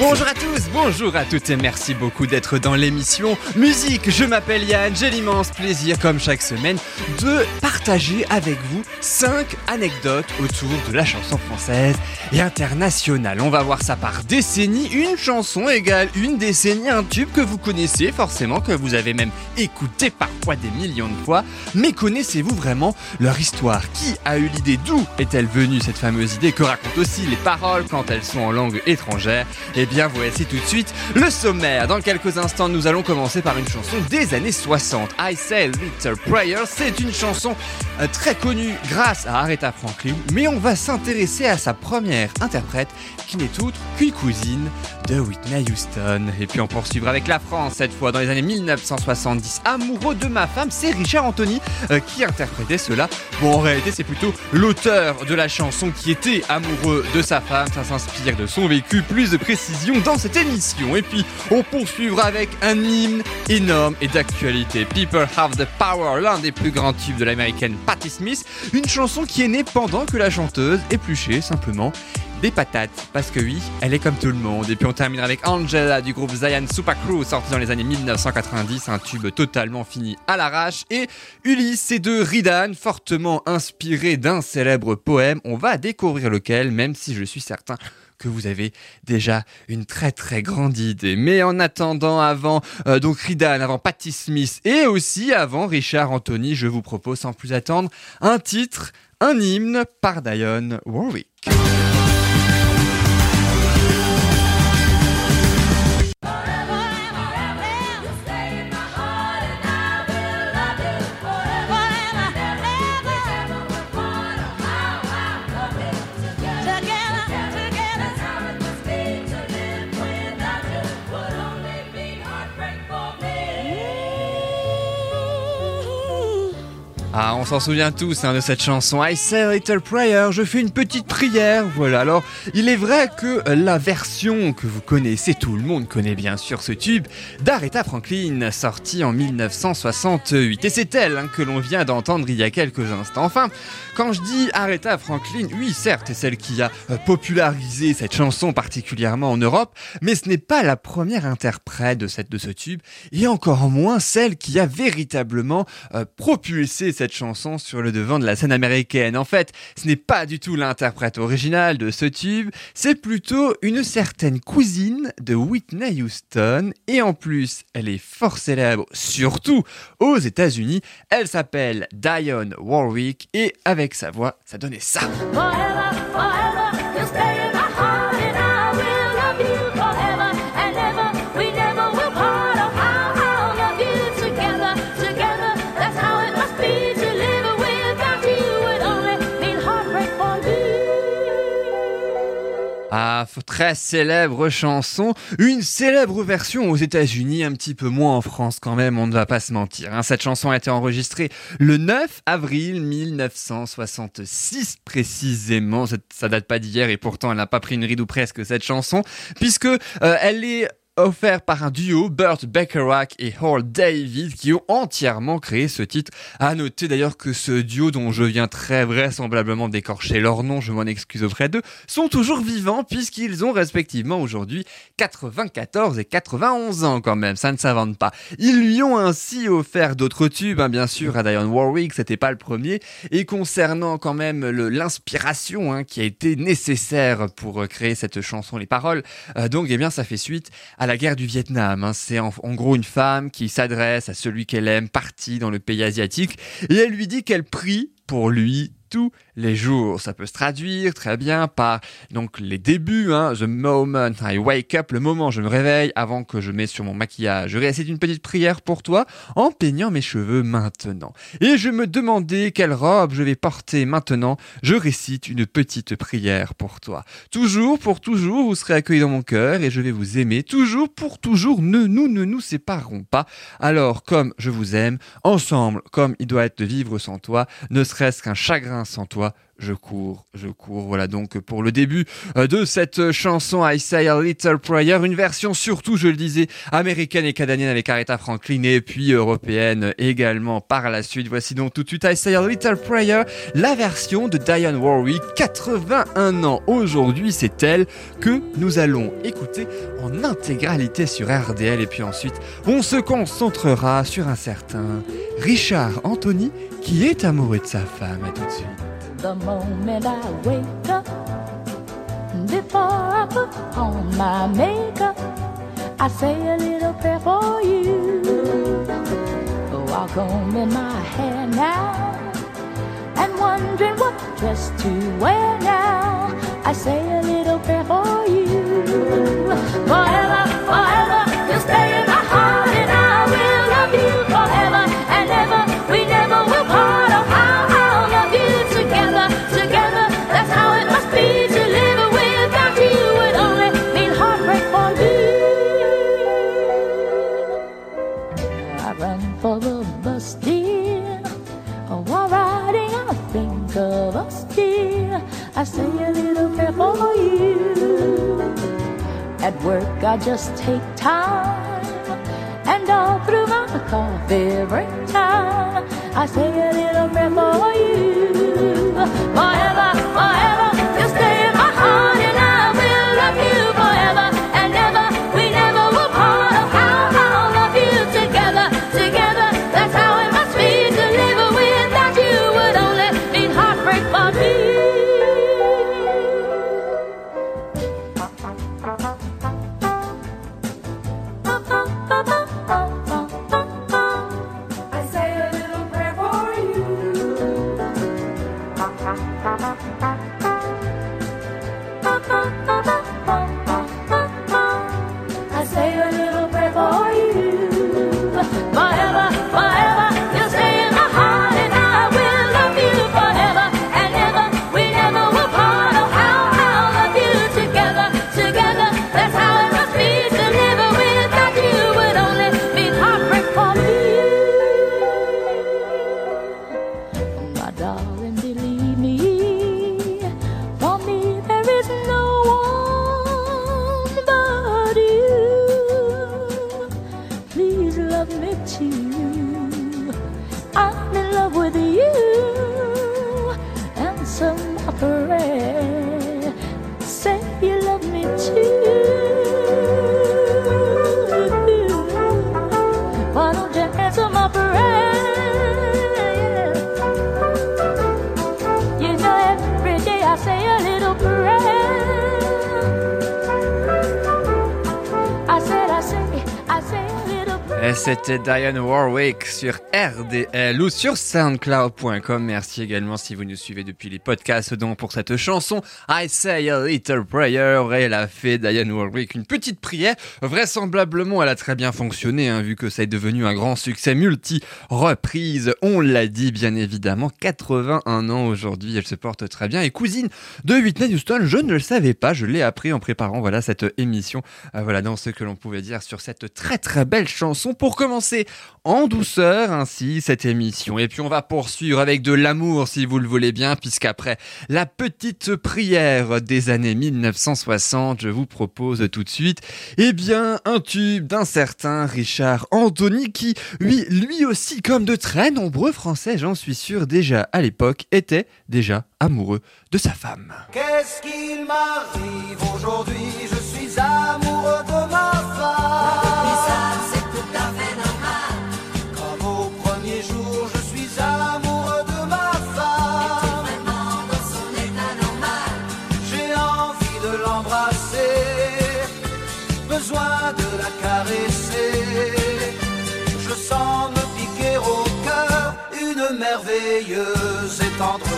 Bonjour à tous, bonjour à toutes et merci beaucoup d'être dans l'émission Musique. Je m'appelle Yann, j'ai l'immense plaisir comme chaque semaine de partager avec vous 5 anecdotes autour de la chanson française et internationale. On va voir ça par décennie, une chanson égale une décennie, un tube que vous connaissez forcément, que vous avez même écouté parfois des millions de fois, mais connaissez-vous vraiment leur histoire? Qui a eu l'idée? D'où est-elle venue cette fameuse idée? Que racontent aussi les paroles quand elles sont en langue étrangère? Bien voici tout de suite le sommaire. Dans quelques instants, nous allons commencer par une chanson des années 60. I Say Little Prayer, c'est une chanson euh, très connue grâce à Aretha Franklin, mais on va s'intéresser à sa première interprète qui n'est autre qu'une cousine de Whitney Houston. Et puis on poursuivra avec la France cette fois dans les années 1970. Amoureux de ma femme, c'est Richard Anthony euh, qui interprétait cela. Bon, en réalité, c'est plutôt l'auteur de la chanson qui était amoureux de sa femme. Ça s'inspire de son vécu. Plus de dans cette émission. Et puis on poursuivra avec un hymne énorme et d'actualité. People Have the Power, l'un des plus grands tubes de l'américaine Patti Smith. Une chanson qui est née pendant que la chanteuse épluchait simplement des patates, parce que oui, elle est comme tout le monde. Et puis on terminera avec Angela du groupe Zion Super Crew, sorti dans les années 1990, un tube totalement fini à l'arrache. Et Ulysse et de Ridan, fortement inspiré d'un célèbre poème. On va découvrir lequel, même si je suis certain que vous avez déjà une très très grande idée. Mais en attendant, avant euh, donc Ridan, avant Patti Smith et aussi avant Richard Anthony, je vous propose sans plus attendre un titre, un hymne par Dionne Warwick. Ah, on s'en souvient tous hein, de cette chanson I say a little prayer, je fais une petite prière, voilà. Alors, il est vrai que la version que vous connaissez, tout le monde connaît bien sûr ce tube, d'Aretha Franklin, sorti en 1968. Et c'est elle hein, que l'on vient d'entendre il y a quelques instants. Enfin, quand je dis Aretha Franklin, oui, certes, c'est celle qui a euh, popularisé cette chanson particulièrement en Europe, mais ce n'est pas la première interprète de, de ce tube, et encore moins celle qui a véritablement euh, propulsé cette chanson sur le devant de la scène américaine. En fait, ce n'est pas du tout l'interprète original de ce tube, c'est plutôt une certaine cousine de Whitney Houston, et en plus, elle est fort célèbre, surtout aux États-Unis. Elle s'appelle Dionne Warwick, et avec sa voix, ça donnait ça. Très célèbre chanson, une célèbre version aux États-Unis, un petit peu moins en France quand même, on ne va pas se mentir. hein. Cette chanson a été enregistrée le 9 avril 1966 précisément. Ça- Ça date pas d'hier et pourtant elle n'a pas pris une ride ou presque cette chanson, puisque euh, elle est offert par un duo, Burt Bacharach et Hall David, qui ont entièrement créé ce titre. À noter d'ailleurs que ce duo, dont je viens très vraisemblablement d'écorcher leur nom, je m'en excuse auprès d'eux, sont toujours vivants puisqu'ils ont respectivement aujourd'hui 94 et 91 ans quand même, ça ne s'invente pas. Ils lui ont ainsi offert d'autres tubes, hein, bien sûr, à Dionne Warwick, c'était pas le premier, et concernant quand même l'inspiration hein, qui a été nécessaire pour euh, créer cette chanson, les paroles, euh, donc eh bien ça fait suite à la guerre du Vietnam. hein. C'est en, en gros une femme qui s'adresse à celui qu'elle aime, parti dans le pays asiatique, et elle lui dit qu'elle prie pour lui tous les jours. Ça peut se traduire très bien par donc les débuts, hein, the moment I wake up, le moment où je me réveille avant que je mette sur mon maquillage. Je récite une petite prière pour toi en peignant mes cheveux maintenant. Et je me demandais quelle robe je vais porter maintenant. Je récite une petite prière pour toi. Toujours pour toujours, vous serez accueillis dans mon cœur et je vais vous aimer. Toujours pour toujours, ne, nous ne nous séparerons pas. Alors, comme je vous aime, ensemble, comme il doit être de vivre sans toi, ne serait-ce qu'un chagrin sans toi, je cours, je cours. Voilà donc pour le début euh, de cette chanson I Say a Little Prayer, une version surtout, je le disais, américaine et canadienne avec Aretha Franklin et puis européenne également par la suite. Voici donc tout de suite I Say a Little Prayer, la version de Diane Warwick, 81 ans aujourd'hui, c'est elle que nous allons écouter en intégralité sur RDL et puis ensuite on se concentrera sur un certain Richard Anthony qui est amoureux de sa femme. À tout de suite. The moment I wake up, before I put on my makeup, I say a little prayer for you. While combing my hair now, and wondering what dress to wear now, I say a little prayer for you. Forever, forever, you'll stay in work, I just take time, and all through my coffee break time, I say a little prayer for you. Forever, forever, you'll stay c'était Diane Warwick sur RDL ou sur soundcloud.com. Merci également si vous nous suivez depuis les podcasts donc pour cette chanson I Say a Little Prayer. Elle a fait Diane Warwick une petite prière. Vraisemblablement, elle a très bien fonctionné hein, vu que ça est devenu un grand succès multi-reprise. On l'a dit bien évidemment. 81 ans aujourd'hui, elle se porte très bien. Et cousine de Whitney Houston, je ne le savais pas. Je l'ai appris en préparant voilà cette émission. Euh, voilà dans ce que l'on pouvait dire sur cette très très belle chanson pour commencer en douceur ainsi cette émission. Et puis on va poursuivre avec de l'amour si vous le voulez bien puisqu'après la petite prière des années 1960, je vous propose tout de suite eh bien un tube d'un certain Richard Anthony qui lui, lui aussi comme de très nombreux Français, j'en suis sûr déjà à l'époque, était déjà amoureux de sa femme. entendre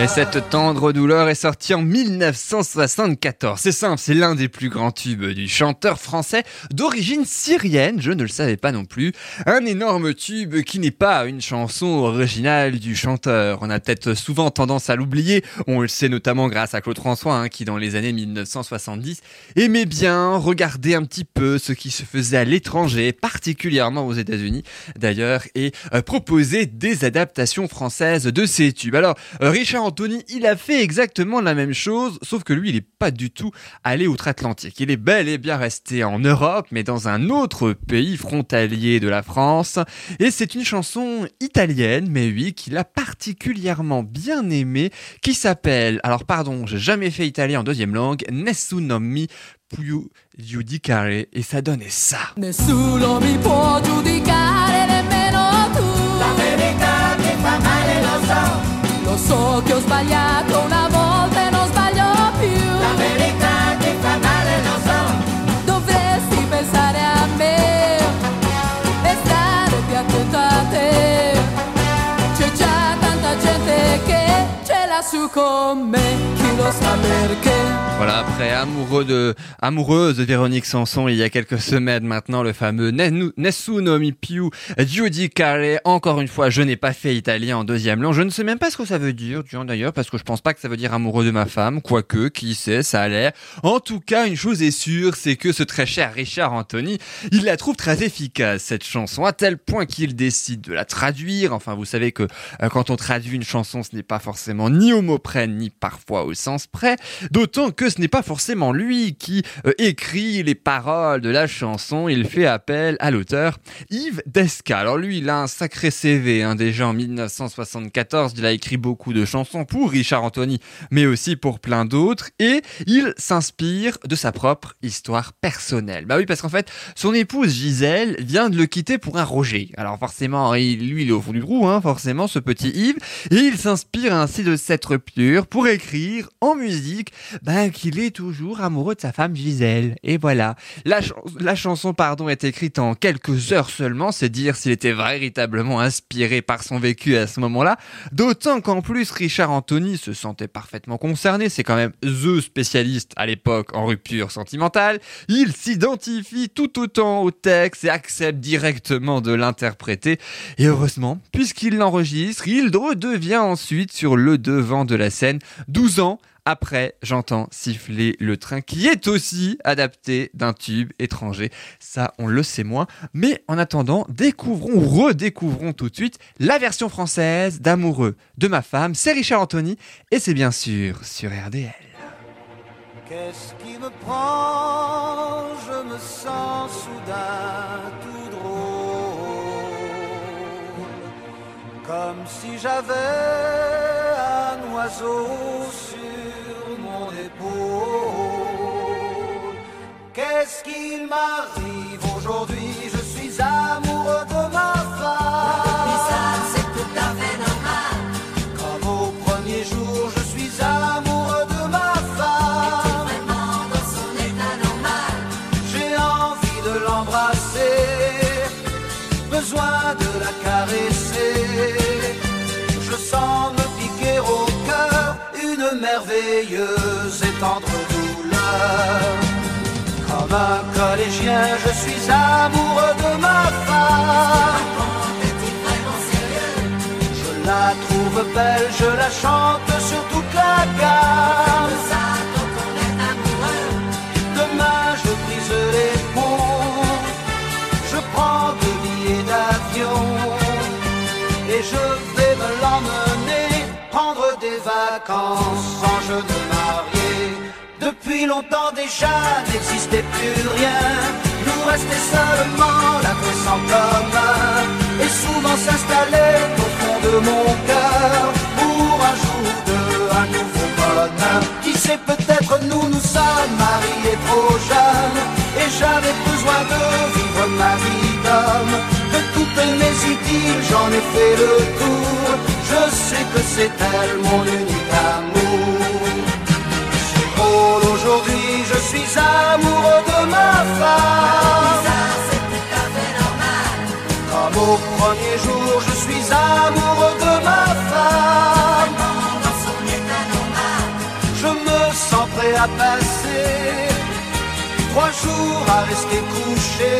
et cette tendre douleur est sortie en 1974. C'est simple, c'est l'un des plus grands tubes du chanteur français d'origine syrienne, je ne le savais pas non plus. Un énorme tube qui n'est pas une chanson originale du chanteur. On a peut-être souvent tendance à l'oublier, on le sait notamment grâce à Claude François, hein, qui dans les années 1970 aimait bien regarder un petit peu ce qui se faisait à l'étranger, particulièrement aux États-Unis d'ailleurs, et euh, proposer des adaptations françaises de ces tubes. Alors, euh, Richard Anthony, il a fait exactement la même chose, sauf que lui, il est pas du tout allé outre-Atlantique. Il est bel et bien resté en Europe, mais dans un autre pays frontalier de la France. Et c'est une chanson italienne, mais oui, qu'il a particulièrement bien aimée, qui s'appelle, alors pardon, j'ai jamais fait italien en deuxième langue, Nessuno mi più giudicare, et ça donnait ça. Nessuno mi può Lo so che ho sbagliato una volta e non sbaglio più. La verità ti fa male, lo so. Dovresti pensare a me e stare più attento a te. C'è già tanta gente che ce l'ha su con me, chi lo sa perché. Voilà, après amoureux de, amoureuse de Véronique Sanson il y a quelques semaines maintenant, le fameux Nessuno mi più giudicare. Encore une fois, je n'ai pas fait italien en deuxième langue. Je ne sais même pas ce que ça veut dire, d'ailleurs, parce que je pense pas que ça veut dire amoureux de ma femme. Quoique, qui sait, ça a l'air. En tout cas, une chose est sûre, c'est que ce très cher Richard Anthony, il la trouve très efficace, cette chanson, à tel point qu'il décide de la traduire. Enfin, vous savez que euh, quand on traduit une chanson, ce n'est pas forcément ni au mot près, ni parfois au sens près. D'autant que ce n'est pas forcément lui qui euh, écrit les paroles de la chanson, il fait appel à l'auteur Yves Desca. Alors lui, il a un sacré CV, hein, déjà en 1974, il a écrit beaucoup de chansons pour Richard Anthony, mais aussi pour plein d'autres, et il s'inspire de sa propre histoire personnelle. Bah oui, parce qu'en fait, son épouse Gisèle vient de le quitter pour un Roger. Alors forcément, il- lui, il est au fond du trou, hein, forcément, ce petit Yves, et il s'inspire ainsi de cette rupture pour écrire en musique ben, qu'il est toujours amoureux de sa femme Gisèle. Et voilà. La chanson, pardon, est écrite en quelques heures seulement, c'est dire s'il était véritablement inspiré par son vécu à ce moment-là. D'autant qu'en plus, Richard Anthony se sentait parfaitement concerné. C'est quand même THE spécialiste à l'époque en rupture sentimentale. Il s'identifie tout autant au texte et accepte directement de l'interpréter. Et heureusement, puisqu'il l'enregistre, il redevient ensuite sur le devant de la scène 12 ans après, j'entends siffler le train qui est aussi adapté d'un tube étranger. Ça, on le sait moins. Mais en attendant, découvrons ou redécouvrons tout de suite la version française d'Amoureux de ma femme. C'est Richard Anthony et c'est bien sûr sur RDL. Qu'est-ce qui me prend? Je me sens soudain tout drôle. Comme si j'avais un oiseau sur Qu'est-ce qu'il m'arrive aujourd'hui? Je suis amoureux Collégien, je suis amoureux de ma femme. Je la trouve belle, je la chante sur toute la gamme. Demain, je brise les ponts, je prends deux billets d'avion et je vais me l'emmener prendre des vacances Longtemps déjà n'existait plus rien, nous restait seulement l'adresse en commun et souvent s'installait au fond de mon cœur pour un jour de un nouveau bonheur. Qui sait peut-être nous nous sommes mariés trop jeunes et j'avais besoin de vivre ma vie d'homme. De toutes mes idylles j'en ai fait le tour. Je sais que c'est elle mon unique amour. Aujourd'hui, je suis amoureux de ma femme. Comme au premier jour, je suis amoureux de ma femme. Je me sens prêt à passer trois jours à rester couché,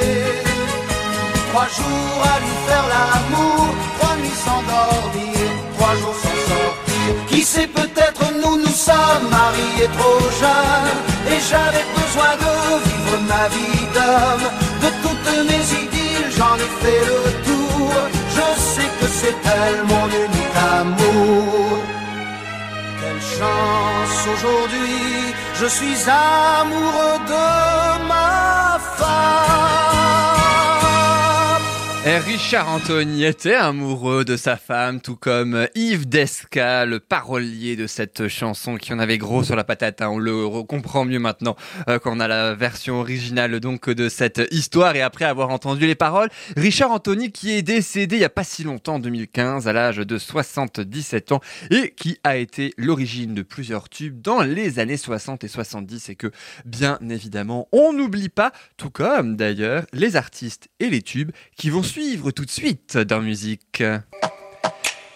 trois jours à lui faire l'amour, trois nuits sans dormir, trois jours sans sortir. Qui sait peut-être nous nous sommes mariés trop jeunes et j'avais besoin de vivre ma vie d'homme. De toutes mes idylles, j'en ai fait le tour. Je sais que c'est elle mon unique amour. chance aujourd'hui, je suis amoureux de ma femme. Richard Anthony était amoureux de sa femme, tout comme Yves Desca, le parolier de cette chanson qui en avait gros sur la patate. hein. On le re- comprend mieux maintenant euh, quand on a la version originale donc de cette histoire et après avoir entendu les paroles. Richard Anthony qui est décédé il y a pas si longtemps, en 2015, à l'âge de 77 ans et qui a été l'origine de plusieurs tubes dans les années 60 et 70 et que bien évidemment on n'oublie pas, tout comme d'ailleurs les artistes et les tubes qui vont suivre tout de suite dans musique.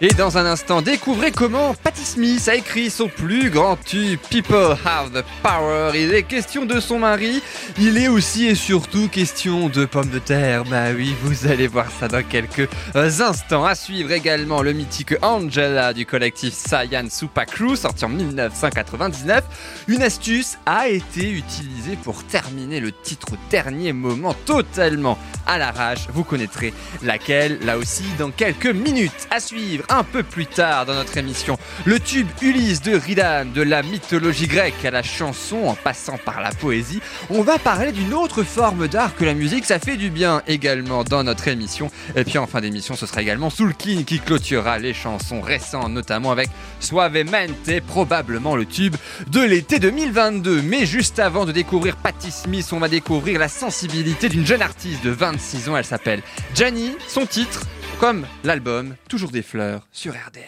Et dans un instant, découvrez comment Patti Smith a écrit son plus grand tube People Have the Power. Il est question de son mari, il est aussi et surtout question de pommes de terre. Bah oui, vous allez voir ça dans quelques euh, instants. À suivre également le mythique Angela du collectif Cyan Super Crew, sorti en 1999. Une astuce a été utilisée pour terminer le titre au dernier moment totalement à l'arrache. Vous connaîtrez laquelle, là aussi, dans quelques minutes. À suivre un peu plus tard dans notre émission. Le tube Ulysse de Ridan, de la mythologie grecque à la chanson, en passant par la poésie. On va parler d'une autre forme d'art que la musique. Ça fait du bien également dans notre émission. Et puis en fin d'émission, ce sera également Soulkin qui clôturera les chansons récentes, notamment avec Suavemente, probablement le tube de l'été 2022. Mais juste avant de découvrir Patti Smith, on va découvrir la sensibilité d'une jeune artiste de 26 ans. Elle s'appelle Janie. Son titre, comme l'album Toujours des fleurs sur RDL.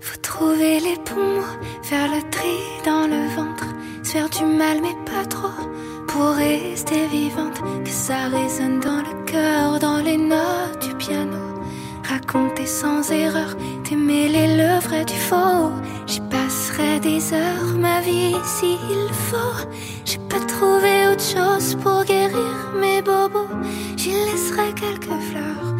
Faut trouver les poumons, faire le tri dans le ventre, se faire du mal mais pas trop, pour rester vivante, que ça résonne dans le cœur, dans les notes du piano. Raconter sans erreur, démêler le vrai du faux. J'y passerai des heures, ma vie s'il faut. J'ai pas trouvé autre chose pour guérir mes bobos. J'y laisserai quelques fleurs,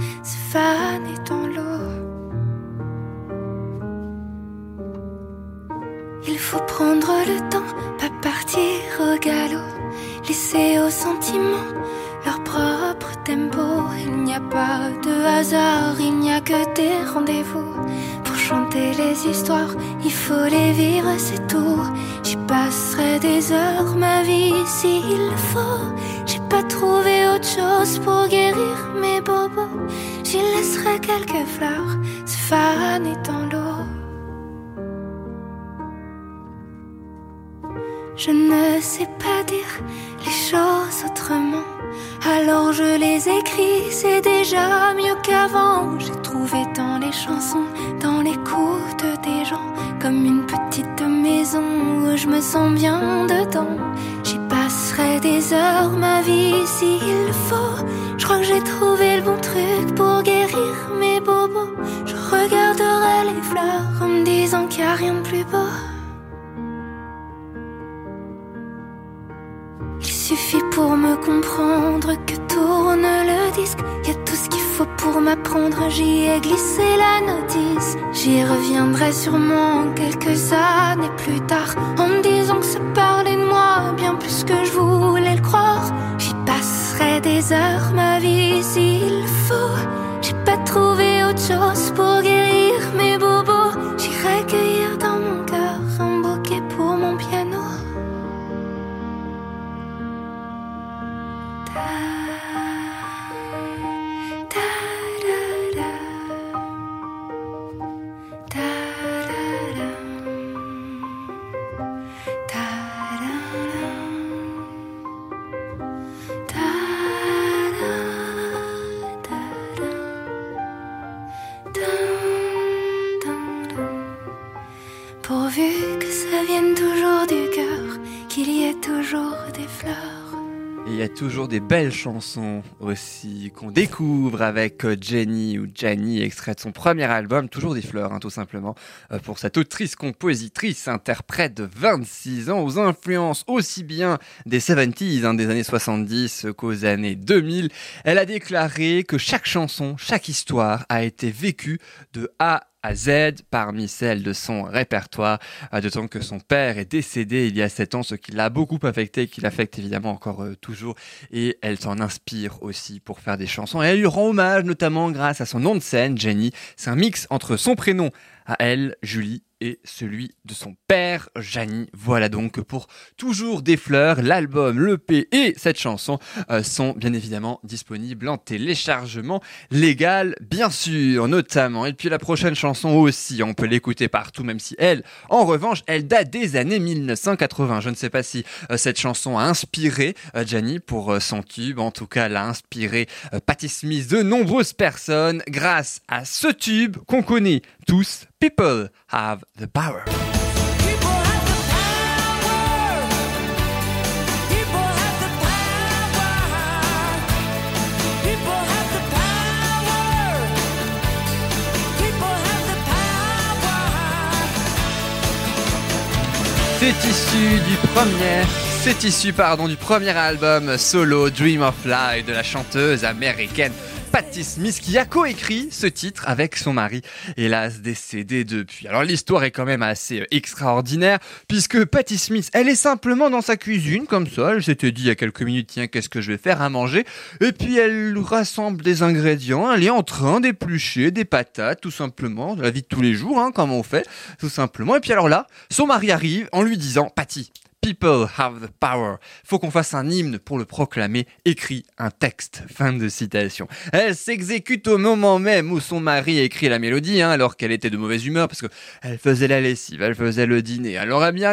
Il faut prendre le temps, pas partir au galop, laisser aux sentiments leur propre tempo. Il n'y a pas de hasard, il n'y a que des rendez-vous. Pour chanter les histoires, il faut les vivre, c'est tout. J'y passerai des heures, ma vie s'il faut. J'ai pas trouvé autre chose pour guérir mes bobos. J'y laisserai quelques fleurs, se faner dans l'eau. Je ne sais pas dire les choses autrement. Alors je les écris, c'est déjà mieux qu'avant. J'ai trouvé dans les chansons, dans l'écoute des gens, comme une petite maison où je me sens bien dedans. J'y passerai des heures, ma vie s'il faut. Je crois que j'ai trouvé le bon truc pour guérir mes bobos. Je regarderai les fleurs en me disant qu'il n'y a rien de plus beau. Il suffit pour me comprendre que tourne le disque. Y a tout ce qu'il faut pour m'apprendre. J'y ai glissé la notice. J'y reviendrai sûrement quelques années plus tard. En me disant que ça parlait de moi bien plus que je voulais le croire. Passerai des heures, ma vie s'il faut. J'ai pas trouvé autre chose pour belles chansons aussi qu'on découvre avec euh, Jenny ou Jenny, extrait de son premier album, toujours des fleurs, hein, tout simplement, euh, pour cette autrice, compositrice, interprète de 26 ans, aux influences aussi bien des 70s, hein, des années 70 qu'aux années 2000. Elle a déclaré que chaque chanson, chaque histoire a été vécue de A à Z parmi celles de son répertoire, euh, d'autant que son père est décédé il y a 7 ans, ce qui l'a beaucoup affecté, qui l'affecte évidemment encore euh, toujours, et elle s'en inspire aussi pour faire des chansons, et elle lui rend hommage notamment grâce à son nom de scène, Jenny, c'est un mix entre son prénom à elle, Julie, et celui de son père, Janie. Voilà donc pour Toujours des fleurs, l'album, l'EP et cette chanson euh, sont bien évidemment disponibles en téléchargement légal, bien sûr, notamment. Et puis la prochaine chanson aussi, on peut l'écouter partout, même si elle, en revanche, elle date des années 1980. Je ne sais pas si euh, cette chanson a inspiré euh, Janie pour son tube. En tout cas, elle a inspiré Patti Smith de nombreuses personnes grâce à ce tube qu'on connaît tous. People have the power. People have the power. People have the power. People have the power. People have the power. C'est issu du premier, c'est issu pardon du premier album solo Dream of Life de la chanteuse américaine Patti Smith qui a coécrit ce titre avec son mari, hélas décédé depuis. Alors l'histoire est quand même assez euh, extraordinaire puisque Patti Smith, elle est simplement dans sa cuisine comme ça, elle s'était dit il y a quelques minutes tiens qu'est-ce que je vais faire à manger? Et puis elle rassemble des ingrédients, elle est en train d'éplucher des patates tout simplement, de la vie de tous les jours hein, comme on fait tout simplement. Et puis alors là, son mari arrive en lui disant Patti, People have the power. Faut qu'on fasse un hymne pour le proclamer. Écrit un texte. Fin de citation. Elle s'exécute au moment même où son mari écrit la mélodie, hein, alors qu'elle était de mauvaise humeur parce que elle faisait la lessive, elle faisait le dîner. Elle aurait bien,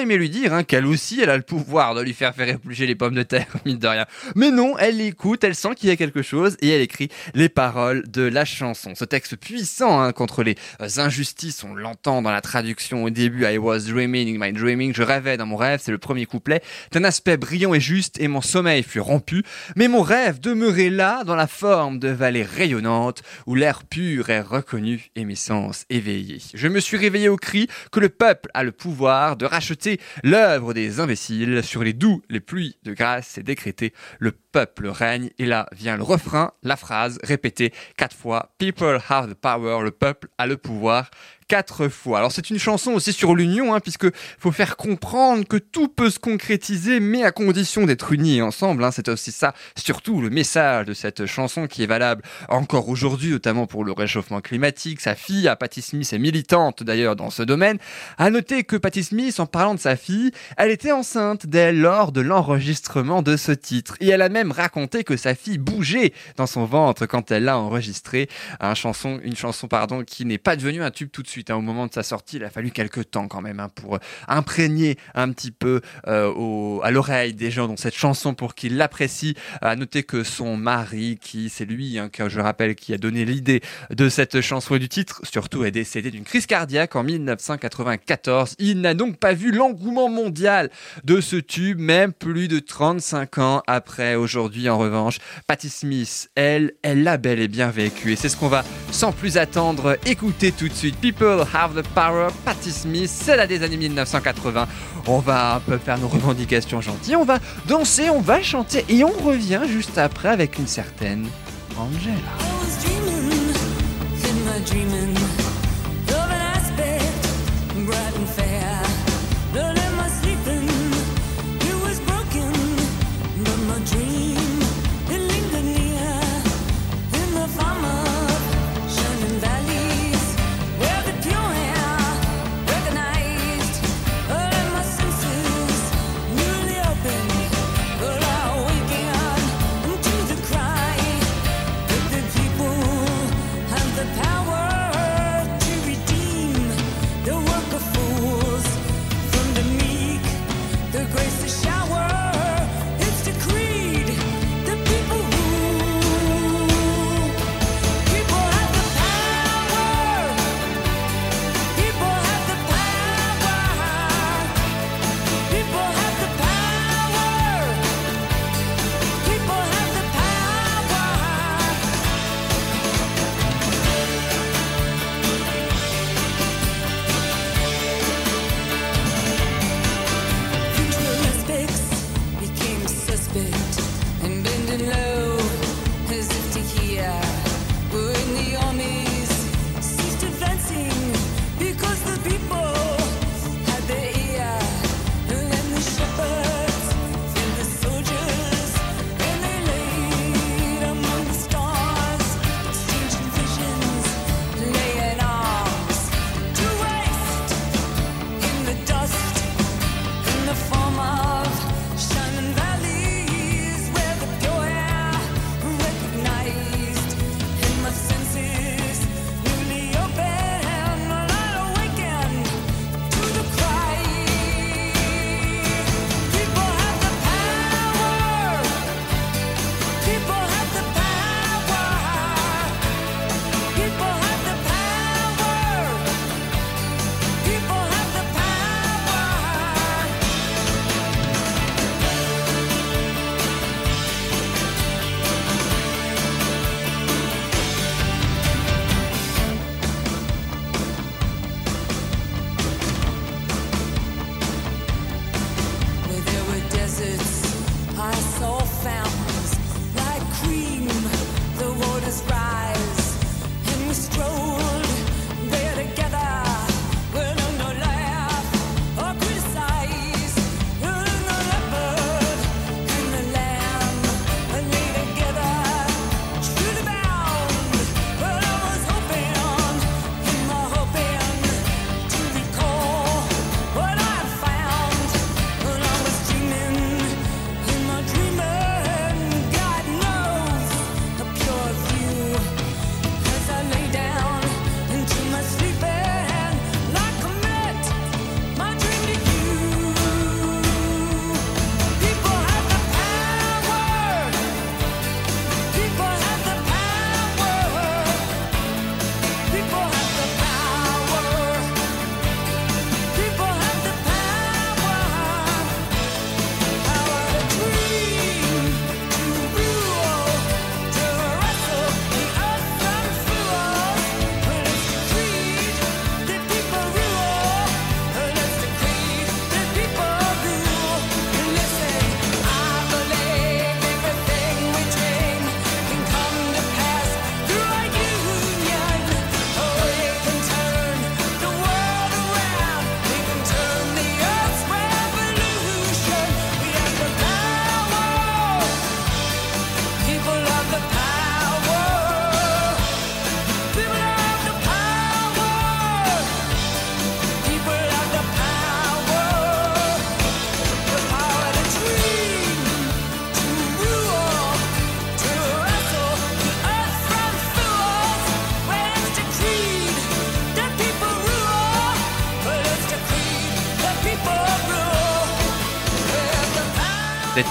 aimé lui dire hein, qu'elle aussi, elle a le pouvoir de lui faire faire éplucher les pommes de terre, mine de rien. Mais non, elle l'écoute, elle sent qu'il y a quelque chose et elle écrit les paroles de la chanson. Ce texte puissant hein, contre les injustices, on l'entend dans la traduction au début. I was dreaming, my dreaming, je rêvais dans mon rêve, c'est le premier couplet, d'un aspect brillant et juste et mon sommeil fut rompu, mais mon rêve demeurait là dans la forme de vallée rayonnante où l'air pur est reconnu et mes sens éveillés. Je me suis réveillé au cri que le peuple a le pouvoir de racheter l'œuvre des imbéciles sur les doux, les pluies de grâce et décrété. Le peuple règne et là vient le refrain, la phrase répétée. Quatre fois People have the power, le peuple a le pouvoir quatre fois. Alors c'est une chanson aussi sur l'union, hein, puisque faut faire comprendre que tout peut se concrétiser, mais à condition d'être unis ensemble. Hein. C'est aussi ça, surtout le message de cette chanson qui est valable encore aujourd'hui, notamment pour le réchauffement climatique. Sa fille, à Patti Smith, est militante d'ailleurs dans ce domaine. À noter que Patti Smith, en parlant de sa fille, elle était enceinte d'elle lors de l'enregistrement de ce titre, et elle a même raconté que sa fille bougeait dans son ventre quand elle l'a enregistré. Un chanson, une chanson pardon, qui n'est pas devenue un tube tout de suite. Hein. Au moment de sa sortie, il a fallu quelques temps quand même hein, pour euh, imprégner un petit peu euh, à l'oreille des gens dans cette chanson pour qu'ils l'apprécient. À noter que son mari, qui c'est lui, hein, je rappelle, qui a donné l'idée de cette chanson et du titre, surtout est décédé d'une crise cardiaque en 1994. Il n'a donc pas vu l'engouement mondial de ce tube, même plus de 35 ans après. Aujourd'hui, en revanche, Patti Smith, elle, elle l'a bel et bien vécu. Et c'est ce qu'on va, sans plus attendre, écouter tout de suite. People have the power. Patti Smith, c'est la des années 1980. On va un peu faire nos revendications gentilles. On va danser, on va chanter. Et on revient juste après avec une certaine Angela.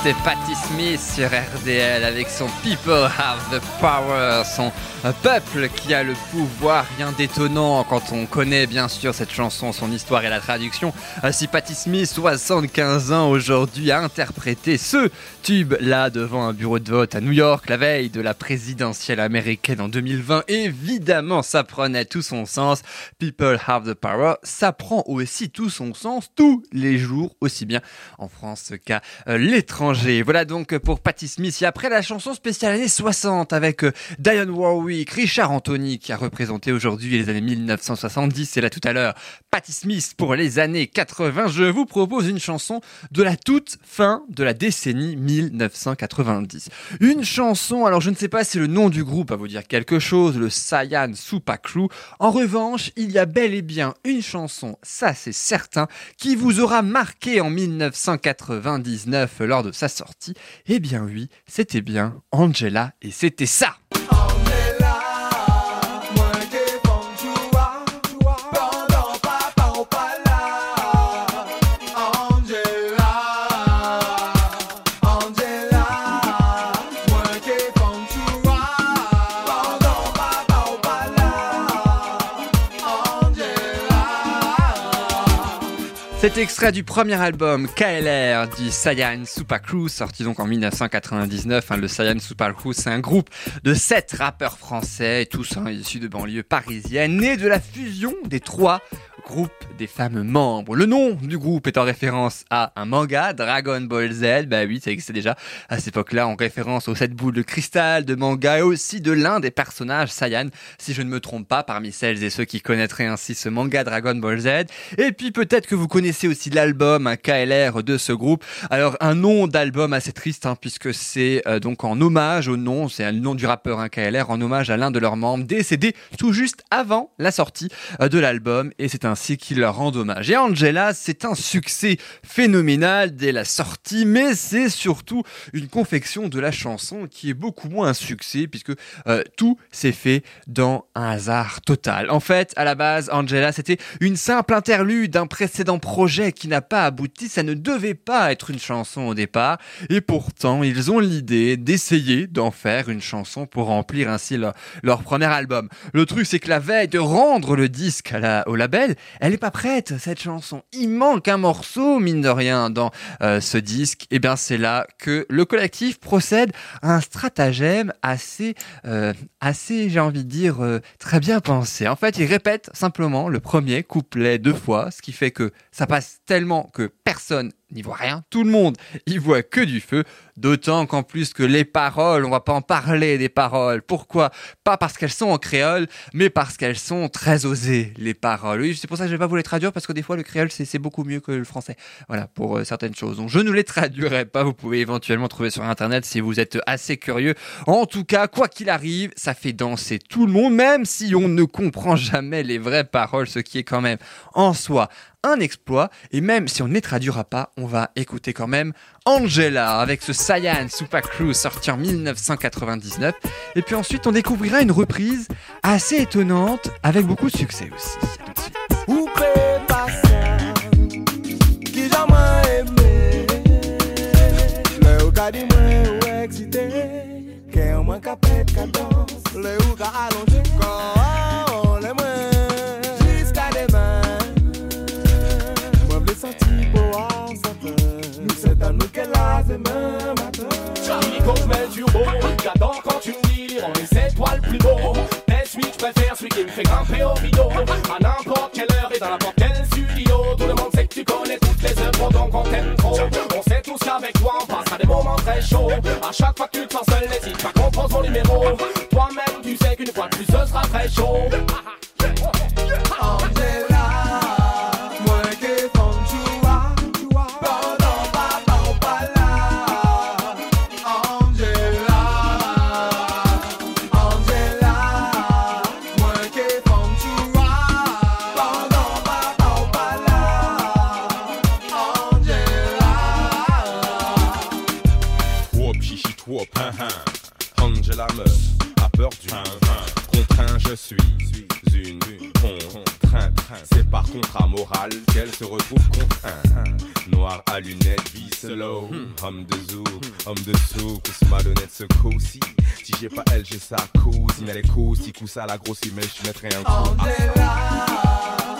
C'était Patti Sur RDL avec son People Have the Power, son euh, peuple qui a le pouvoir, rien d'étonnant quand on connaît bien sûr cette chanson, son histoire et la traduction. Euh, Si Patti Smith, 75 ans aujourd'hui, a interprété ce tube-là devant un bureau de vote à New York la veille de la présidentielle américaine en 2020, évidemment ça prenait tout son sens. People Have the Power, ça prend aussi tout son sens tous les jours, aussi bien en France qu'à euh, l'étranger. Voilà donc pour Patti Smith. Et après la chanson spéciale années 60 avec euh, Diane Warwick, Richard Anthony qui a représenté aujourd'hui les années 1970 et là tout à l'heure Patti Smith pour les années 80, je vous propose une chanson de la toute fin de la décennie 1990. Une chanson, alors je ne sais pas si le nom du groupe va vous dire quelque chose, le Saiyan Super Crew. En revanche, il y a bel et bien une chanson, ça c'est certain, qui vous aura marqué en 1999 lors de sa sortie. Eh bien oui, c'était bien Angela et c'était ça. Cet extrait du premier album KLR du Saiyan Super Crew, sorti donc en 1999. Hein, le Saiyan Super Crew, c'est un groupe de sept rappeurs français, tous hein, issus de banlieues parisiennes, nés de la fusion des trois groupes des femmes membres. Le nom du groupe est en référence à un manga, Dragon Ball Z. Bah oui, ça existait déjà à cette époque-là, en référence aux sept boules de cristal de manga et aussi de l'un des personnages Saiyan, si je ne me trompe pas, parmi celles et ceux qui connaîtraient ainsi ce manga Dragon Ball Z. Et puis peut-être que vous connaissez aussi l'album un KLR de ce groupe. Alors un nom d'album assez triste hein, puisque c'est euh, donc en hommage au nom, c'est le nom du rappeur un KLR en hommage à l'un de leurs membres décédé tout juste avant la sortie euh, de l'album et c'est ainsi qu'ils leur rendent hommage. Et Angela, c'est un succès phénoménal dès la sortie, mais c'est surtout une confection de la chanson qui est beaucoup moins un succès puisque euh, tout s'est fait dans un hasard total. En fait, à la base, Angela, c'était une simple interlude d'un précédent projet qui n'a pas abouti. Ça ne devait pas être une chanson au départ. Et pourtant, ils ont l'idée d'essayer d'en faire une chanson pour remplir ainsi leur, premier album. Le truc, c'est que la veille de rendre le disque au label, elle est pas prête, cette chanson. Il manque un morceau, mine de rien, dans euh, ce disque. Et bien, c'est là que le collectif procède à un stratagème assez, euh, assez, j'ai envie de dire, euh, très bien pensé. En fait, il répète simplement le premier couplet deux fois, ce qui fait que ça passe tellement que personne n'y voit rien. Tout le monde y voit que du feu. D'autant qu'en plus que les paroles, on va pas en parler des paroles. Pourquoi? Pas parce qu'elles sont en créole, mais parce qu'elles sont très osées, les paroles. Oui, c'est pour ça que je vais pas vous les traduire, parce que des fois, le créole, c'est beaucoup mieux que le français. Voilà, pour euh, certaines choses. Je ne les traduirai pas. Vous pouvez éventuellement trouver sur Internet si vous êtes assez curieux. En tout cas, quoi qu'il arrive, ça fait danser tout le monde, même si on ne comprend jamais les vraies paroles, ce qui est quand même en soi un exploit. Et même si on ne les traduira pas, on va écouter quand même Angela avec ce Saiyan Super Crew sorti en 1999. Et puis ensuite, on découvrira une reprise assez étonnante avec beaucoup de succès aussi. Zeman matin Charlie Cosmel Turbo J'adore quand tu me dis On est c'est toi le plus beau Mais celui que je préfère Celui qui me fait grimper au rideau À n'importe quelle heure et dans n'importe quel studio Tout le monde sait que tu connais toutes les œuvres Donc on t'aime trop On sait tous qu'avec toi On passera des moments très chauds À chaque fois que tu te sens seul N'hésite pas qu'on prend son numéro Toi-même tu sais qu'une fois de plus Ce sera très chaud. Angela, pas elle, j'ai sa cousine. Elle est cousine, coup ça la grosse mais je mettrai un coup. moi qui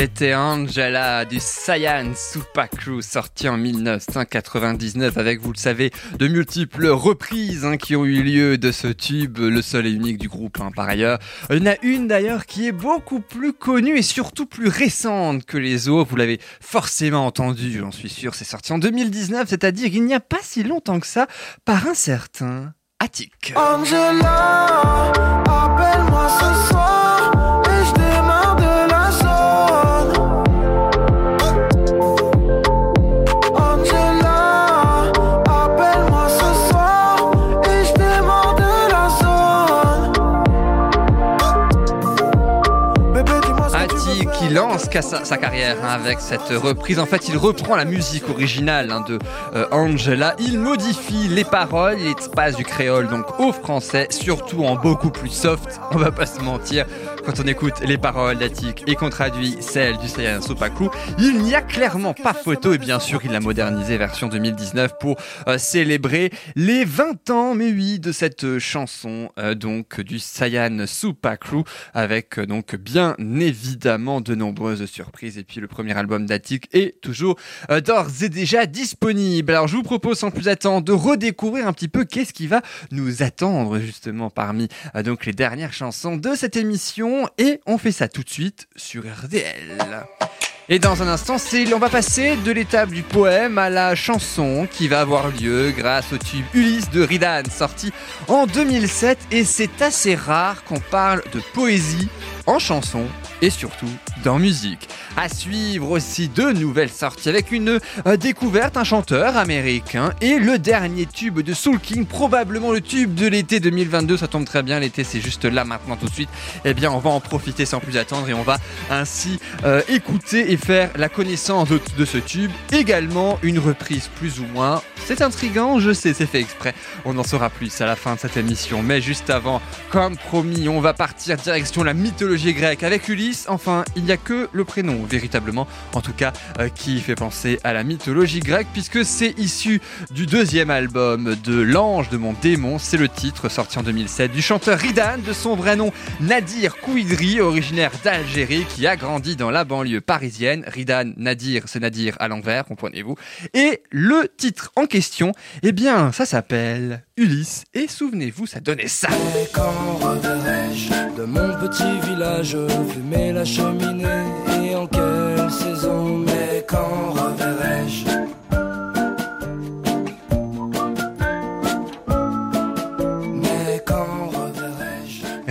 C'était Angela du Cyan Super Crew sorti en 1999 avec, vous le savez, de multiples reprises hein, qui ont eu lieu de ce tube, le seul et unique du groupe hein, par ailleurs. Il y en a une d'ailleurs qui est beaucoup plus connue et surtout plus récente que les autres. Vous l'avez forcément entendu, j'en suis sûr. C'est sorti en 2019, c'est-à-dire il n'y a pas si longtemps que ça, par un certain Attic. Angela, appelle-moi ce soir ca- sa, carrière hein, avec cette reprise. En fait, il reprend la musique originale hein, de euh, Angela. Il modifie les paroles, il passe du créole donc au français, surtout en beaucoup plus soft. On va pas se mentir. Quand on écoute les paroles d'Attic et qu'on traduit celles du Saiyan Sopaku, il n'y a clairement pas photo. Et bien sûr, il l'a modernisé version 2019 pour euh, célébrer les 20 ans, mais oui, de cette chanson euh, donc du Saiyan Supakru avec donc bien évidemment de nombreuses surprises. Et puis le premier album d'Attic est toujours euh, d'ores et déjà disponible. Alors je vous propose sans plus attendre de redécouvrir un petit peu qu'est-ce qui va nous attendre justement parmi euh, donc les dernières chansons de cette émission. Et on fait ça tout de suite sur RDL. Et dans un instant, on va passer de l'étape du poème à la chanson qui va avoir lieu grâce au tube Ulysse de Ridan, sorti en 2007. Et c'est assez rare qu'on parle de poésie en chanson et surtout dans musique. À suivre aussi de nouvelles sorties avec une euh, découverte, un chanteur américain et le dernier tube de Soul King, probablement le tube de l'été 2022. Ça tombe très bien, l'été c'est juste là maintenant tout de suite. Eh bien, on va en profiter sans plus attendre et on va ainsi euh, écouter et faire la connaissance de, ce tube. Également une reprise plus ou moins. C'est intriguant, je sais, c'est fait exprès. On en saura plus à la fin de cette émission. Mais juste avant, comme promis, on va partir direction la mythologie grecque avec Ulysse. Enfin, il n'y a que le prénom, véritablement, en tout cas, euh, qui fait penser à la mythologie grecque, puisque c'est issu du deuxième album de L'Ange de mon démon. C'est le titre, sorti en 2007, du chanteur Ridan, de son vrai nom Nadir Kouidri, originaire d'Algérie, qui a grandi dans la banlieue parisienne. Ridan, Nadir, c'est Nadir à l'envers, comprenez-vous. Et le titre en question, eh bien, ça s'appelle Ulysse. Et souvenez-vous, ça donnait ça. Mais quand reverrai-je de mon petit village fumer la cheminée et en quelle saison Mais quand reverrai-je?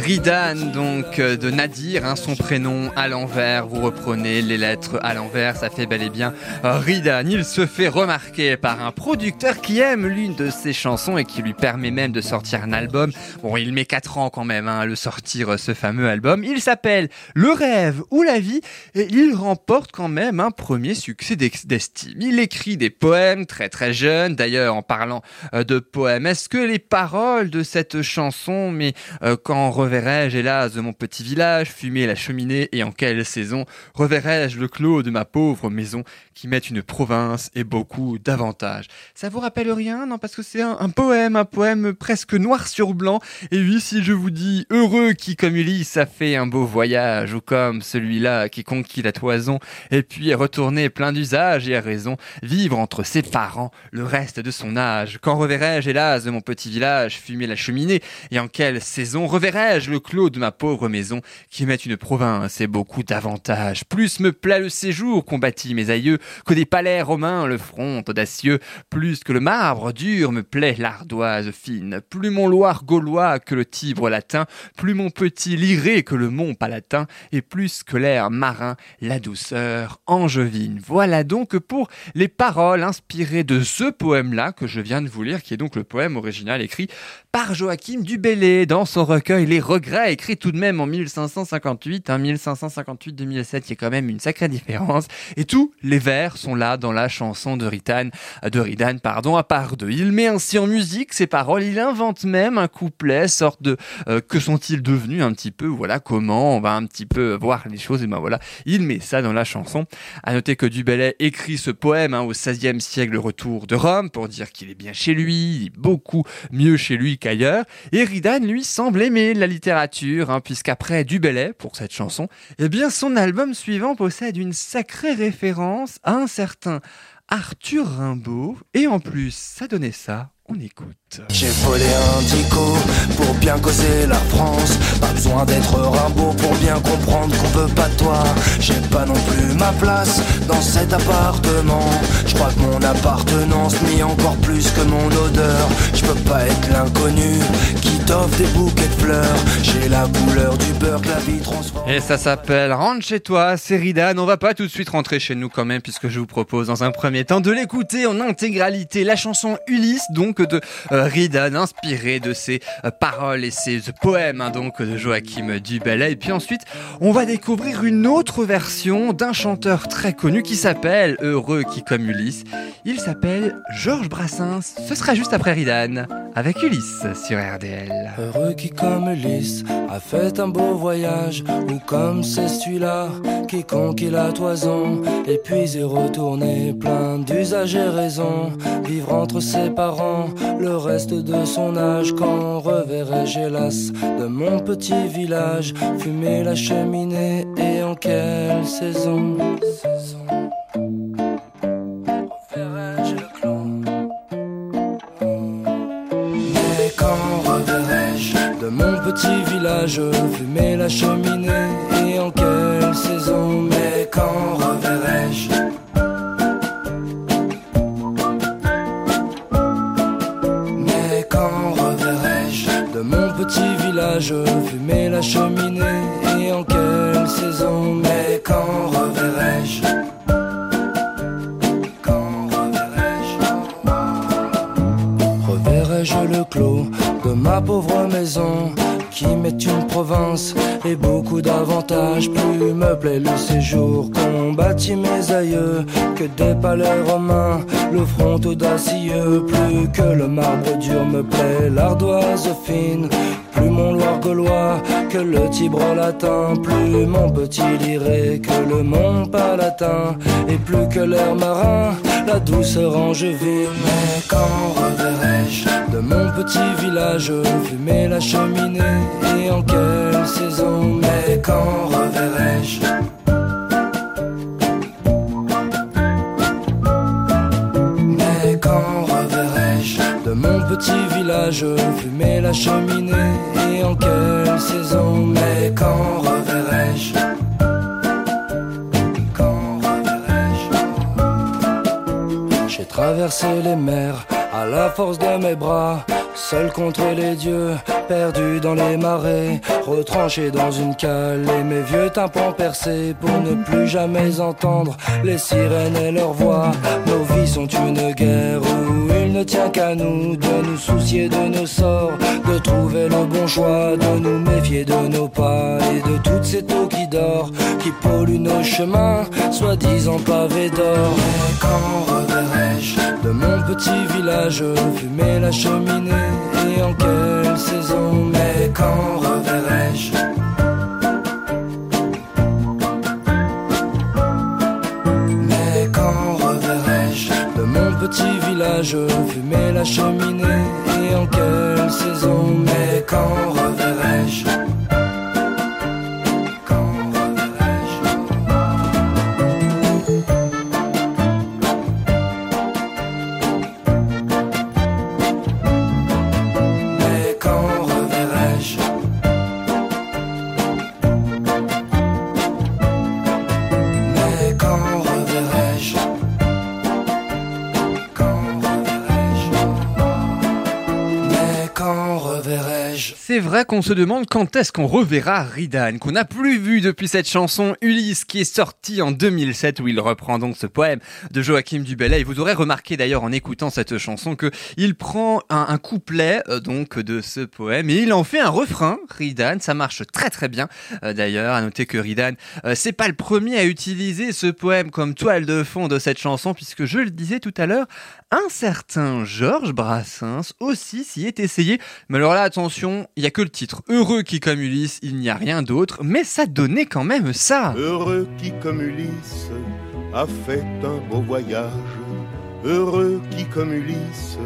Ridan, donc euh, de Nadir, hein, son prénom à l'envers. Vous reprenez les lettres à l'envers, ça fait bel et bien Ridan. Il se fait remarquer par un producteur qui aime l'une de ses chansons et qui lui permet même de sortir un album. Bon, il met 4 ans quand même hein, à le sortir, euh, ce fameux album. Il s'appelle Le rêve ou la vie et il remporte quand même un premier succès d'estime. Il écrit des poèmes très très jeunes. D'ailleurs, en parlant euh, de poèmes, est-ce que les paroles de cette chanson, mais quand reverrai-je hélas de mon petit village, fumer la cheminée et en quelle saison reverrai-je le clos de ma pauvre maison qui met une province et beaucoup d'avantages Ça vous rappelle rien? Non, parce que c'est un, poème, un poème presque noir sur blanc. Et oui, si je vous dis heureux qui comme Ulysse a fait un beau voyage, ou comme celui-là qui conquit la toison, et puis est retourné plein d'usage et a raison, vivre entre ses parents le reste de son âge. Quand reverrai-je hélas de mon petit village fumer la cheminée? Et en quelle saison reverrai-je le clos de ma pauvre maison qui met une province et beaucoup d'avantages? Plus me plaît le séjour bâti mes aïeux que des palais romains le front audacieux. Plus que le marbre dur me plaît l'ardoise fine. Plus mon Loire gaulois que le Tibre latin. Plus mon petit liré que le mont palatin. Et plus que l'air marin, la douceur angevine. Voilà donc pour les paroles inspirées de ce poème-là que je viens de vous lire, qui est donc le poème original écrit par Joachim Dubellé dans son recueil Les Regrets, écrit tout de même en 1558, hein, 1558-2007, il y a quand même une sacrée différence. Et tous les vers sont là dans la chanson de Ritan, de Ridan, pardon, à part deux. Il met ainsi en musique ses paroles, il invente même un couplet, sorte de euh, que sont-ils devenus un petit peu, voilà comment, on va un petit peu voir les choses, et ben voilà, il met ça dans la chanson. À noter que Dubellay écrit ce poème hein, au XVIe siècle, le retour de Rome, pour dire qu'il est bien chez lui, il est beaucoup mieux chez lui qu'ailleurs. Et Ridan, lui, semble aimer la littérature, hein, puisqu'après Dubellay, pour cette chanson, eh bien, son album suivant possède une sacrée référence à un certain Arthur Rimbaud. Et en plus, ça donnait ça, on écoute. J'ai volé un dico pour bien causer la France. Pas besoin d'être Rimbaud pour bien comprendre qu'on veut pas de toi. J'ai pas non plus ma place dans cet appartement. Je crois que mon appartenance nie encore plus que mon odeur. Je peux pas être l'inconnu qui t'offre des bouquets de fleurs. J'ai la couleur du beurre que la vie transforme. Et ça s'appelle Rentre chez toi, c'est Ridan. On va pas tout de suite rentrer chez nous quand même, puisque je vous propose dans un premier temps de l'écouter en intégralité. La chanson Ulysse, donc de euh, Ridan, inspirée de ses euh, paroles et ses poèmes, hein, donc de Joachim Dubellay. Et puis ensuite, on va découvrir une autre version d'un chanteur très connu qui s'appelle Heureux qui comme Ulysse. Il s'appelle Georges Brassens. Ce sera juste après Ridan, avec Ulysse sur RDL. Heureux qui comme Ulysse a fait un beau voyage Ou comme c'est celui-là qui conquit la toison Et puis est retourné plein d'usages et raisons Vivre entre ses parents le reste de son âge Quand reverrai-je hélas de mon petit village. Fumer la cheminée et en quelle saison? Reverrai-je le clos mais quand reverrai-je de mon petit village? Fumer la cheminée et en quelle saison? Mais quand reverrai-je village fumer la cheminée. Et en quelle saison Mais quand reverrai-je? Quand reverrai-je? Reverrai-je le clos de ma pauvre maison qui met une province et beaucoup d'avantages? Plus me plaît le séjour qu'ont bâti mes aïeux Que des palais romains, le front audacieux. Plus que le marbre dur me plaît l'ardoise fine mon gaulois que le Tibre latin, plus mon petit liré que le mont palatin, et plus que l'air marin, la douceur angevine. Mais quand reverrai-je de mon petit village fumer la cheminée et en quelle saison? Mais quand reverrai-je petit village fumer la cheminée et en quelle saison Mais quand reverrai-je? Quand reverrai-je? J'ai traversé les mers à la force de mes bras, seul contre les dieux, perdu dans les marais, retranché dans une cale et mes vieux tympans percés pour ne plus jamais entendre les sirènes et leurs voix. Nos vies sont une guerre où il ne tient qu'à nous de nous soucier de nos sorts, de trouver le bon choix, de nous méfier de nos pas et de toutes ces taux qui dorent, qui polluent nos chemins, soi-disant pavés d'or. Quand de mon petit village fumer la cheminée et en quelle saison Mais quand reverrai-je? Mais quand reverrai-je? De mon petit village fumer la cheminée et en quelle saison Mais quand reverrai-je? Qu'on se demande quand est-ce qu'on reverra Ridan, qu'on n'a plus vu depuis cette chanson Ulysse qui est sortie en 2007 où il reprend donc ce poème de Joachim Dubellay. Et vous aurez remarqué d'ailleurs en écoutant cette chanson que il prend un, un couplet euh, donc de ce poème et il en fait un refrain. Ridan, ça marche très très bien. Euh, d'ailleurs, à noter que Ridan, euh, c'est pas le premier à utiliser ce poème comme toile de fond de cette chanson puisque je le disais tout à l'heure, un certain Georges Brassens aussi s'y est essayé. Mais alors là, attention, il y a que le titre. Heureux qui comme Ulysse, il n'y a rien d'autre. Mais ça donnait quand même ça. Heureux qui, comme Ulysse, a fait un beau voyage. Heureux qui, comme Ulysse,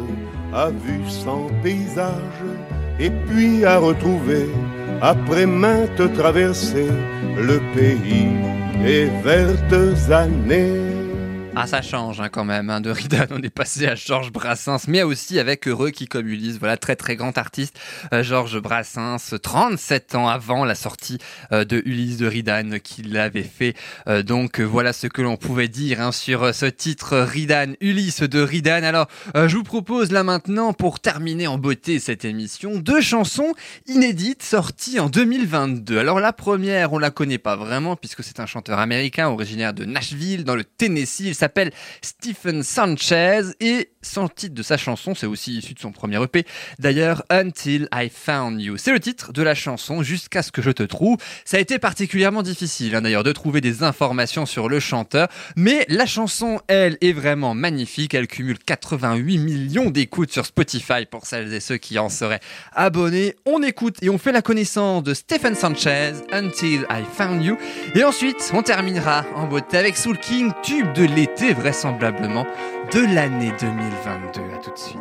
a vu cent paysages. Et puis a retrouvé, après maintes traversées, le pays des vertes années. Ah, ça change hein, quand même. hein, de Ridan, on est passé à Georges Brassens, mais aussi avec Heureux qui comme Ulysse. Voilà, très très grand artiste. Euh, Georges Brassens, 37 ans avant la sortie euh, de Ulysse de Ridan qu'il avait fait. Euh, donc voilà ce que l'on pouvait dire hein, sur ce titre Ridan, Ulysse de Ridan. Alors, je vous propose là maintenant, pour terminer en beauté cette émission, deux chansons inédites sorties en 2022. Alors la première, on la connaît pas vraiment puisque c'est un chanteur américain originaire de Nashville dans le Tennessee. S'appelle Stephen Sanchez et son titre de sa chanson, c'est aussi issu de son premier EP. D'ailleurs, Until I Found You. C'est le titre de la chanson Jusqu'à ce que je te trouve. Ça a été particulièrement difficile hein, d'ailleurs de trouver des informations sur le chanteur, mais la chanson, elle, est vraiment magnifique. Elle cumule 88 millions d'écoutes sur Spotify pour celles et ceux qui en seraient abonnés. On écoute et on fait la connaissance de Stephen Sanchez, Until I Found You. Et ensuite, on terminera en beauté avec Soul King, tube de l'été vraisemblablement de l'année 2022. À tout de suite.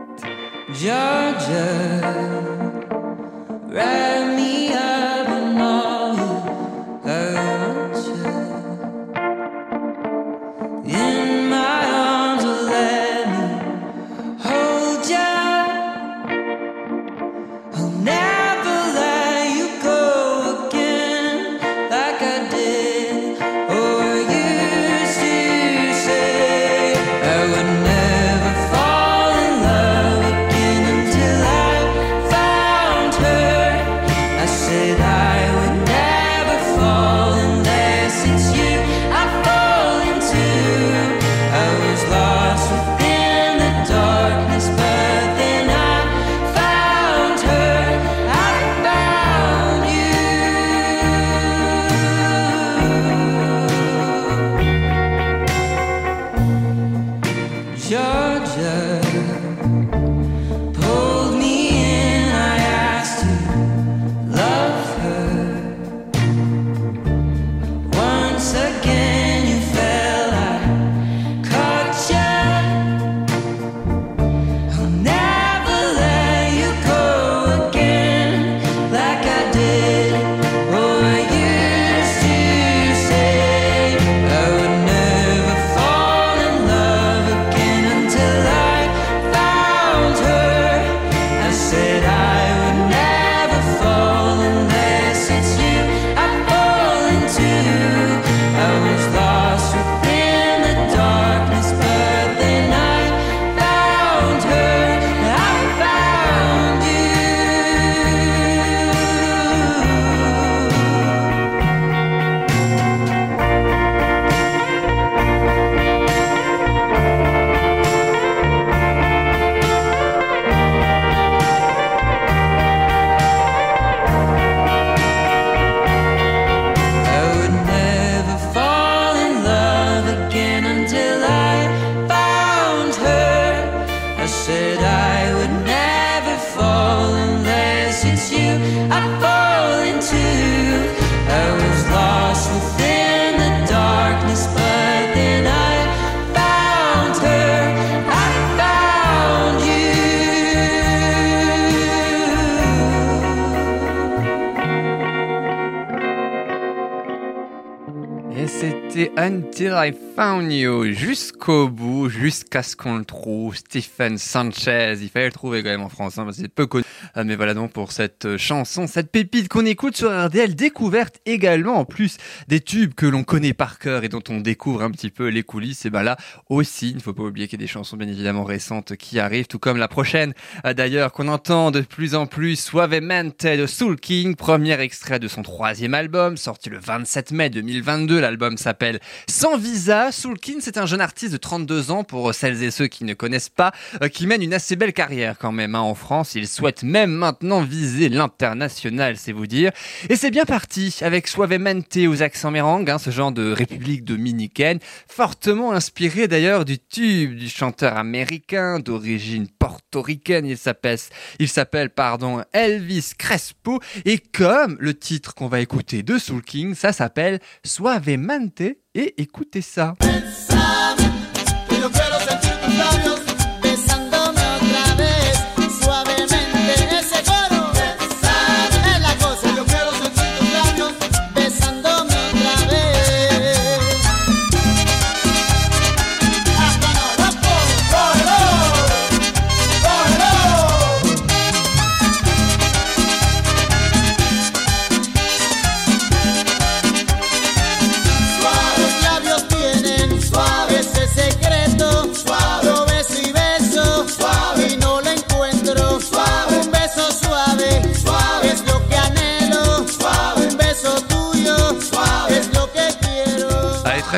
I Found You, jusqu'au bout, jusqu'à ce qu'on le trouve, Stephen Sanchez, il fallait le trouver quand même en France, hein, parce que c'est peu connu. Euh, mais voilà donc pour cette euh, chanson, cette pépite qu'on écoute sur RDL, découverte également en plus des tubes que l'on connaît par cœur et dont on découvre un petit peu les coulisses, et ben là aussi, il ne faut pas oublier qu'il y a des chansons bien évidemment récentes qui arrivent, tout comme la prochaine euh, d'ailleurs qu'on entend de plus en plus, Suavemente de Soul King, premier extrait de son troisième album, sorti le 27 mai 2022, l'album s'appelle Sans Visa, Soul King c'est un jeune artiste de 32 ans pour celles et ceux qui ne connaissent pas, euh, qui mène une assez belle carrière quand même hein, en France, il souhaite même maintenant viser l'international, c'est vous dire, et c'est bien parti avec Suavemente aux accents mérangs, hein, ce genre de république dominicaine, fortement inspiré d'ailleurs du tube du chanteur américain d'origine portoricaine, il s'appelle, il s'appelle pardon Elvis Crespo, et comme le titre qu'on va écouter de Soul King, ça s'appelle Suavemente, et écoutez ça.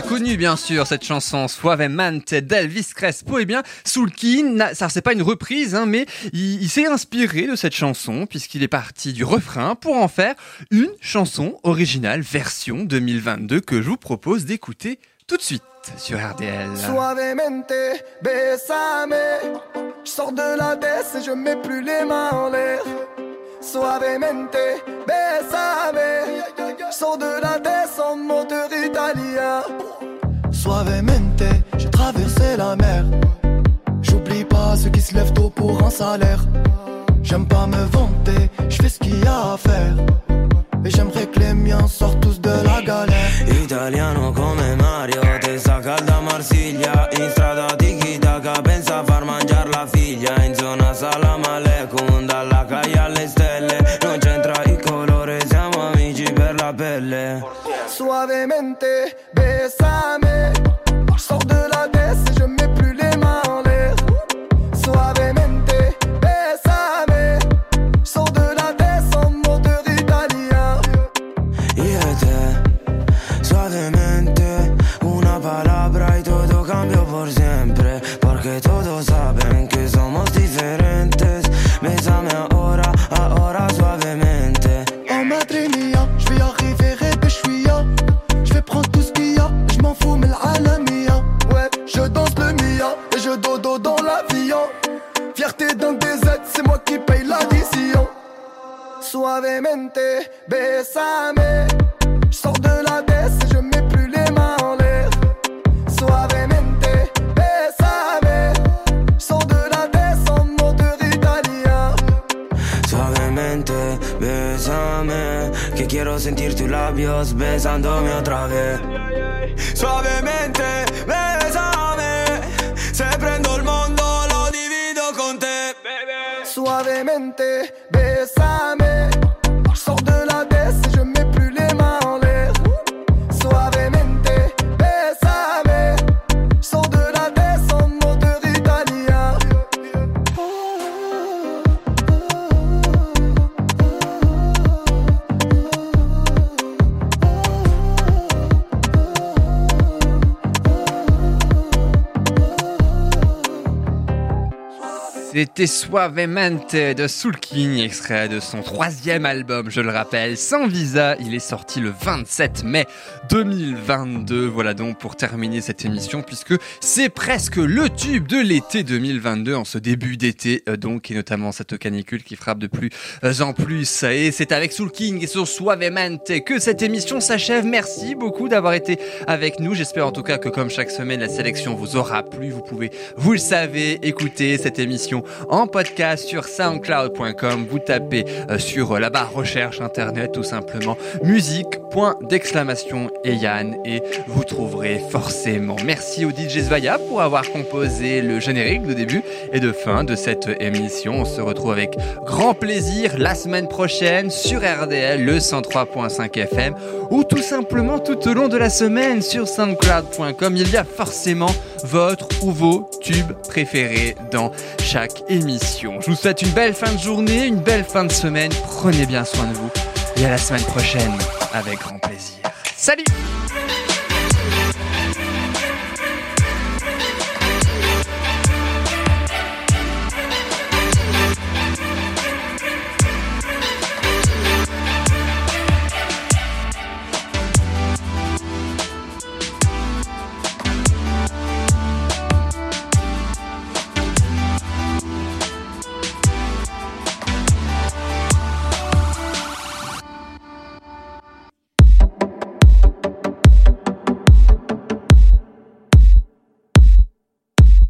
Très connue bien sûr cette chanson Suavemente d'Elvis Crespo. Eh bien, Soulkin, ça c'est pas une reprise, hein, mais il, il s'est inspiré de cette chanson puisqu'il est parti du refrain pour en faire une chanson originale version 2022 que je vous propose d'écouter tout de suite sur RDL. Suavemente, besame. Je sors de la baisse et je mets plus les mains en l'air. Suavemente, besame. Je sors de la baisse en moteur italien. Suavemente, j'ai traversé la mer. J'oublie pas ceux qui se lèvent tôt pour un salaire. J'aime pas me vanter, je fais ce qu'il y a à faire. Et j'aimerais que les miens sortent tous de la galère. Italiano come Mario, testa calda a Marsiglia In strada tiki taka, pensa far mangiare la figlia In zona salam aleikum, dalla calle alle Suavemente, C'était Suavemente de Soul King, extrait de son troisième album, je le rappelle, Sans Visa. Il est sorti le 27 mai 2022. Voilà donc pour terminer cette émission, puisque c'est presque le tube de l'été 2022, en ce début d'été, euh, donc, et notamment cette canicule qui frappe de plus en plus. Et c'est avec Soul King et sur Suavemente que cette émission s'achève. Merci beaucoup d'avoir été avec nous. J'espère en tout cas que comme chaque semaine, la sélection vous aura plu. Vous pouvez, vous le savez, écouter cette émission en podcast sur soundcloud.com. Vous tapez euh, sur euh, la barre recherche internet tout simplement musique point d'exclamation et Yann et vous trouverez forcément. Merci au DJ Zvaya pour avoir composé le générique de début et de fin de cette émission. On se retrouve avec grand plaisir la semaine prochaine sur RDL, le 103.5 FM ou tout simplement tout au long de la semaine sur soundcloud.com. Il y a forcément votre ou vos tubes préférés dans chaque Je vous souhaite une belle fin de journée, une belle fin de semaine. Prenez bien soin de vous et à la semaine prochaine avec grand plaisir. Salut